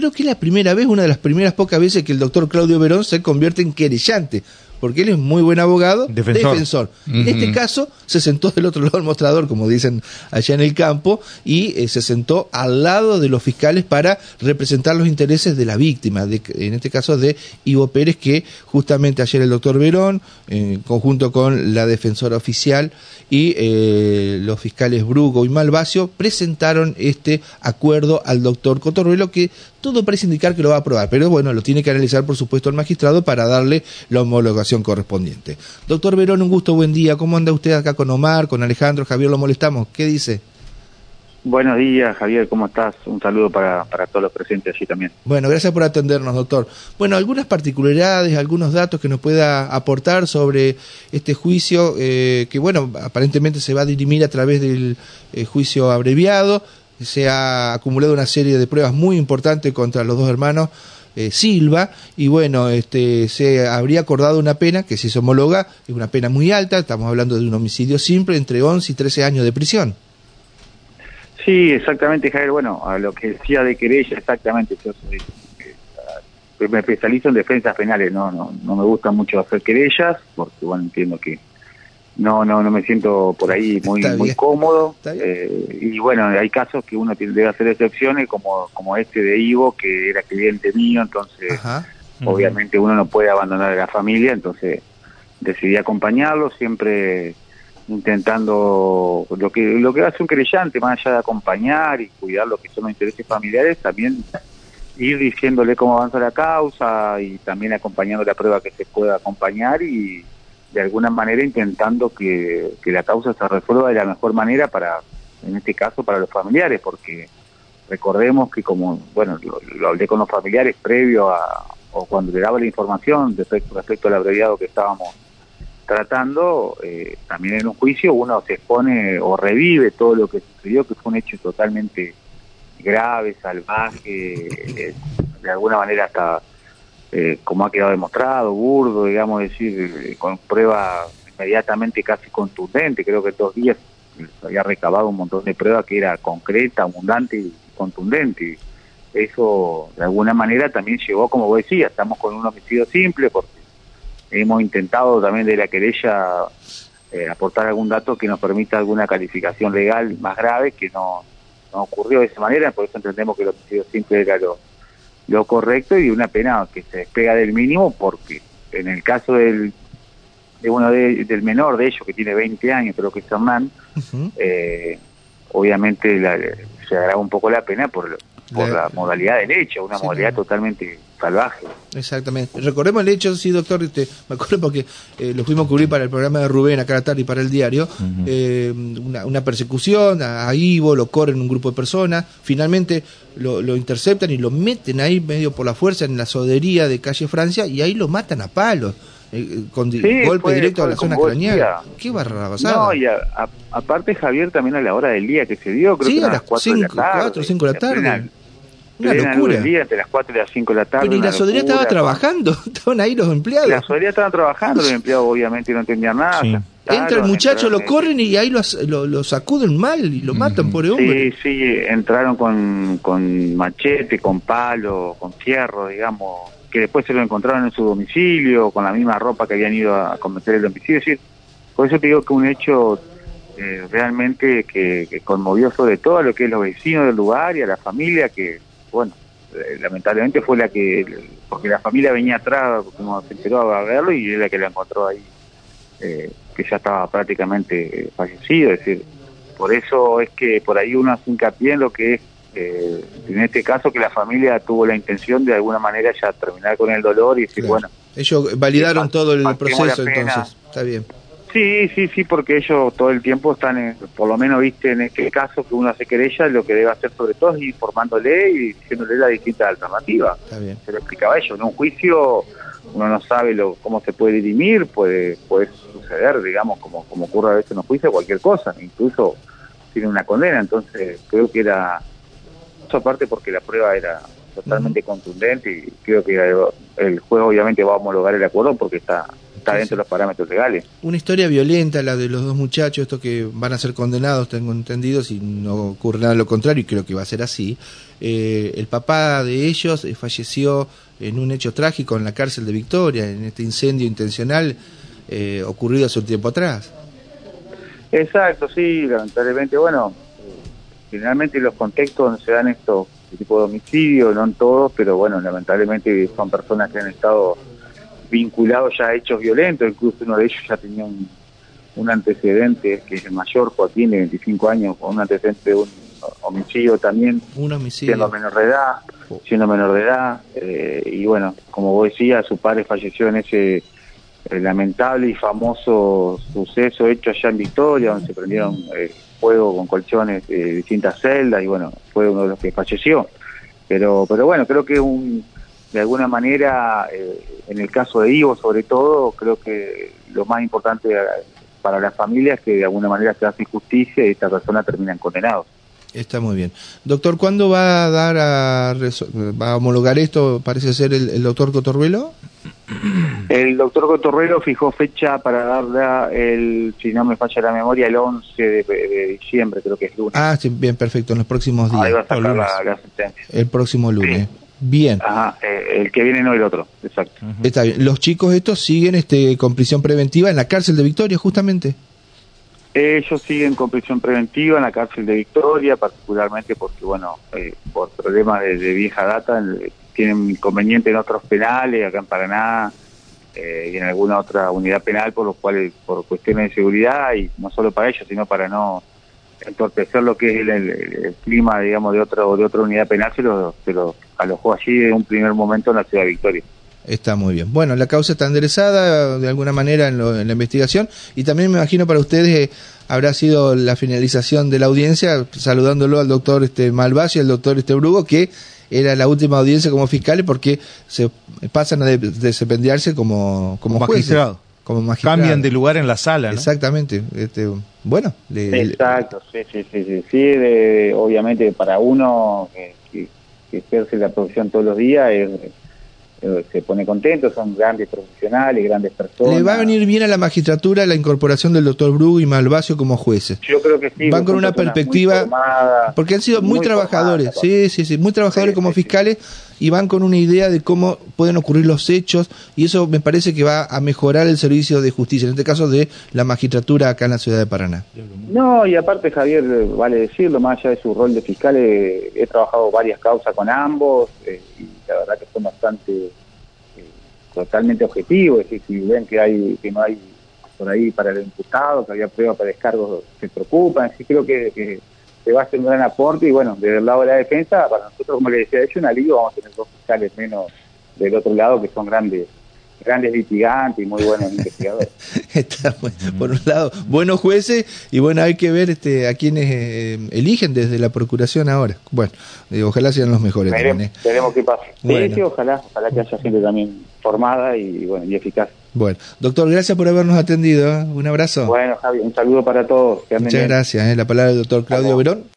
creo que es la primera vez, una de las primeras pocas veces que el doctor Claudio Verón se convierte en querellante porque él es muy buen abogado, defensor. En este caso, se sentó del otro lado del mostrador, como dicen allá en el campo, y eh, se sentó al lado de los fiscales para representar los intereses de la víctima, de, en este caso de Ivo Pérez, que justamente ayer el doctor Verón, en conjunto con la defensora oficial y eh, los fiscales Brugo y Malvacio, presentaron este acuerdo al doctor Cotorruelo, que todo parece indicar que lo va a aprobar, pero bueno, lo tiene que analizar por supuesto el magistrado para darle la homologación correspondiente. Doctor Verón, un gusto, buen día. ¿Cómo anda usted acá con Omar, con Alejandro, Javier? Lo molestamos. ¿Qué dice? Buenos días, Javier, ¿cómo estás? Un saludo para, para todos los presentes allí también. Bueno, gracias por atendernos, doctor. Bueno, algunas particularidades, algunos datos que nos pueda aportar sobre este juicio, eh, que bueno, aparentemente se va a dirimir a través del eh, juicio abreviado, se ha acumulado una serie de pruebas muy importantes contra los dos hermanos eh, Silva y bueno, este se habría acordado una pena que si se homologa es una pena muy alta, estamos hablando de un homicidio simple entre 11 y 13 años de prisión. Sí, exactamente, Javier. Bueno, a lo que decía de querella, exactamente. Yo eh, me especializo en defensas penales, no, no, no me gusta mucho hacer querellas, porque bueno, entiendo que no no no me siento por ahí muy muy cómodo eh, y bueno hay casos que uno tiene, debe hacer excepciones como como este de Ivo que era cliente mío entonces obviamente uno no puede abandonar a la familia entonces decidí acompañarlo siempre intentando lo que lo que hace un creyente más allá de acompañar y cuidar lo que son los intereses familiares también ir diciéndole cómo avanza la causa y también acompañando la prueba que se pueda acompañar y de alguna manera intentando que, la causa se resuelva de la mejor manera para, en este caso, para los familiares, porque recordemos que como, bueno, lo, hablé con los familiares previo a, o cuando le daba la información respecto, respecto al abreviado que estábamos tratando, eh, también en un juicio uno se expone o revive todo lo que sucedió, que fue un hecho totalmente grave, salvaje, eh, de alguna manera hasta eh, como ha quedado demostrado, burdo, digamos, decir, eh, con pruebas inmediatamente casi contundente. Creo que dos días había recabado un montón de pruebas que era concreta, abundante y contundente. Eso, de alguna manera, también llegó, como vos decías, estamos con un homicidio simple porque hemos intentado también de la querella eh, aportar algún dato que nos permita alguna calificación legal más grave que no, no ocurrió de esa manera, por eso entendemos que el homicidio simple era lo, lo correcto y una pena que se despega del mínimo porque en el caso del de uno de, del menor de ellos que tiene 20 años creo que es Hernán eh, obviamente se agrava un poco la pena por, por la, modalidad del hecho una modalidad totalmente salvaje exactamente recordemos el hecho sí doctor este, me acuerdo porque eh, lo fuimos a cubrir para el programa de Rubén acá tarde y para el diario eh, una, una, persecución a, Ivo lo corren un grupo de personas finalmente lo, lo, interceptan y lo meten ahí medio por la fuerza en la sodería de calle Francia y ahí lo matan a palos. Eh, con golpe directo a la zona craneal. Qué barra No, y aparte Javier también a la hora del día que se dio, creo que a las 4 de la tarde. 4 o 5 de la tarde. Una locura. Día, entre las 4 y las 5 de la tarde. Pero y la sodería estaba trabajando, estaban ahí los empleados. La sodería estaba trabajando, los empleados obviamente no entendían nada. Entra el muchacho, lo corren y ahí lo, lo, sacuden mal y lo matan, por hombre. Sí, sí, entraron con, con machete, con palo, con fierro, digamos, que después se lo encontraron en su domicilio, con la misma ropa que habían ido a cometer el domicilio. Es decir, por eso te digo que un hecho eh, realmente que, conmovió sobre todo a lo que es los vecinos del lugar y a la familia que, bueno, eh, lamentablemente fue la que, porque la familia venía atrás, como se enteró a verlo y es la que la encontró ahí. Eh, que ya estaba prácticamente fallecido, es decir, por eso es que por ahí uno hace hincapié en lo que es, eh, en este caso, que la familia tuvo la intención de alguna manera ya terminar con el dolor y decir, bueno... Ellos validaron todo el proceso entonces, está bien. Sí, sí, sí, porque ellos todo el tiempo están, por lo menos, viste, en este caso que uno hace querella, lo que debe hacer sobre todo es informándole y diciéndole la distinta alternativa. Se lo explicaba a ellos. En un juicio uno no sabe lo, cómo se puede dirimir, puede, puede suceder, digamos, como, como ocurre a veces en los juicios, cualquier cosa, incluso tiene una condena. Entonces, creo que era, eso aparte porque la prueba era totalmente contundente y creo que el juez obviamente va a homologar el acuerdo porque está está dentro de los parámetros legales. Una historia violenta la de los dos muchachos, estos que van a ser condenados, tengo entendido, si no ocurre nada lo contrario, y creo que va a ser así. Eh, el papá de ellos eh, falleció en un hecho trágico en la cárcel de Victoria, en este incendio intencional eh, ocurrido hace un tiempo atrás. Exacto, sí, lamentablemente, bueno, generalmente los contextos donde se dan estos tipo de homicidios, no en todos, pero bueno, lamentablemente son personas que han estado vinculados ya a hechos violentos, incluso uno de ellos ya tenía un, antecedente, que es el mayor, Joaquín, de 25 años, con un antecedente de un homicidio también, un homicidio. siendo menor de edad, oh. siendo menor de edad, eh, y bueno, como vos decías, su padre falleció en ese eh, lamentable y famoso suceso hecho allá en Victoria, donde se prendieron eh, fuego con colchones de distintas celdas, y bueno, fue uno de los que falleció. Pero, pero bueno, creo que un, de alguna manera, eh, en el caso de Ivo sobre todo, creo que lo más importante para la familia es que de alguna manera se hace justicia y esta persona termina condenado. Está muy bien. Doctor, ¿cuándo va a dar a, va a homologar esto? Parece ser el, doctor Cotorruelo. El doctor Cotorruelo fijó fecha para darla, el, si no me falla la memoria, el 11 de, diciembre, creo que es lunes. Ah, sí, bien, perfecto, en los próximos días. Ahí va a sacar la, sentencia. El próximo lunes. Bien. Ajá, eh, el que viene no el otro, exacto. Está bien. Los chicos estos siguen este con prisión preventiva en la cárcel de Victoria, justamente. Ellos siguen con prisión preventiva en la cárcel de Victoria, particularmente porque, bueno, eh, por problemas de, vieja data, tienen inconveniente en otros penales, acá en Paraná, eh, y en alguna otra unidad penal, por los cuales, por cuestiones de seguridad, y no solo para ellos, sino para no entorpecer lo que es el, clima, digamos, de otra de otra unidad penal, se lo, se lo alojó allí en un primer momento en la ciudad de Victoria. Está muy bien. Bueno, la causa está enderezada de alguna manera en, la investigación y también me imagino para ustedes eh, habrá sido la finalización de la audiencia saludándolo al doctor este Malvasio y al doctor este Brugo que era la última audiencia como fiscales porque se pasan a desempeñarse como como magistrado. Como magistrado. Cambian de lugar en la sala, Exactamente. Este, bueno. Exacto, sí, sí, sí. sí, obviamente para uno que, que ejerce la profesión todos los días es eh, se pone contento, son grandes profesionales, grandes personas. ¿Le va a venir bien a la magistratura la incorporación del doctor Bru y Malvacio como jueces? Yo creo que sí. Van con una perspectiva, porque han sido muy, trabajadores, sí, sí, sí, muy trabajadores como fiscales y van con una idea de cómo pueden ocurrir los hechos y eso me parece que va a mejorar el servicio de justicia, en este caso de la magistratura acá en la ciudad de Paraná. No, y aparte Javier, vale decirlo, más allá de su rol de fiscal, he, trabajado varias causas con ambos. Eh, la que son bastante eh, totalmente objetivos, es decir, si ven que hay que no hay por ahí para el imputado, que había pruebas para descargos, se preocupan, creo que, se va a hacer un gran aporte y bueno, desde el lado de la defensa, para nosotros, como le decía, de hecho un alivio, vamos a tener dos fiscales menos del otro lado que son grandes grandes litigantes y muy buenos investigadores. Está por un lado, buenos jueces y bueno, hay que ver este, a quienes eh, eligen desde la procuración ahora. Bueno, ojalá sean los mejores. Veremos, ¿eh? qué pasa. Sí, ojalá, ojalá que haya gente también formada y, bueno, y eficaz. Bueno, doctor, gracias por habernos atendido. ¿eh? Un abrazo. Bueno, Javi, un saludo para todos. Muchas gracias. La palabra del doctor Claudio Verón.